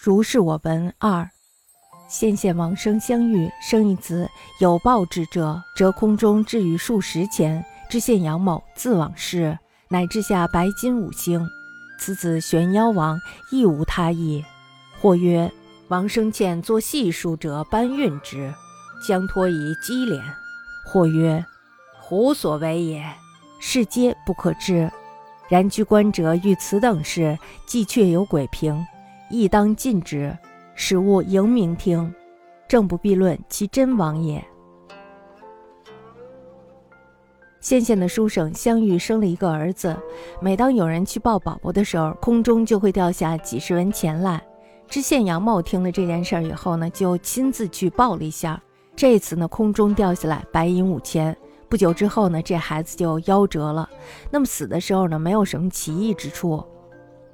如是我闻二。先县王生相遇，生一子，有报之者，折空中置于数十钱。知县杨某自往事，乃至下白金五星。此子玄妖王，亦无他意。或曰：王生欠作细数者，搬运之，相托以积敛。或曰：胡所为也？是皆不可知。然居官者遇此等事，既确有鬼平，亦当禁之。使勿迎明听，正不必论其真亡也。县县的书生相遇生了一个儿子，每当有人去抱宝宝的时候，空中就会掉下几十文钱来。知县杨茂听了这件事儿以后呢，就亲自去抱了一下。这次呢，空中掉下来白银五千。不久之后呢，这孩子就夭折了。那么死的时候呢，没有什么奇异之处。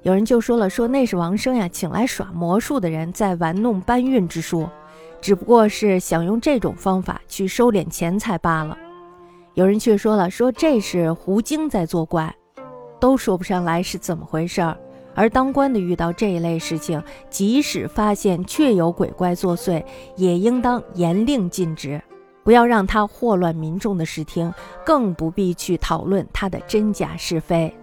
有人就说了，说那是王生呀，请来耍魔术的人在玩弄搬运之术，只不过是想用这种方法去收敛钱财罢了。有人却说了，说这是狐精在作怪，都说不上来是怎么回事儿。而当官的遇到这一类事情，即使发现确有鬼怪作祟，也应当严令禁止，不要让他祸乱民众的视听，更不必去讨论他的真假是非。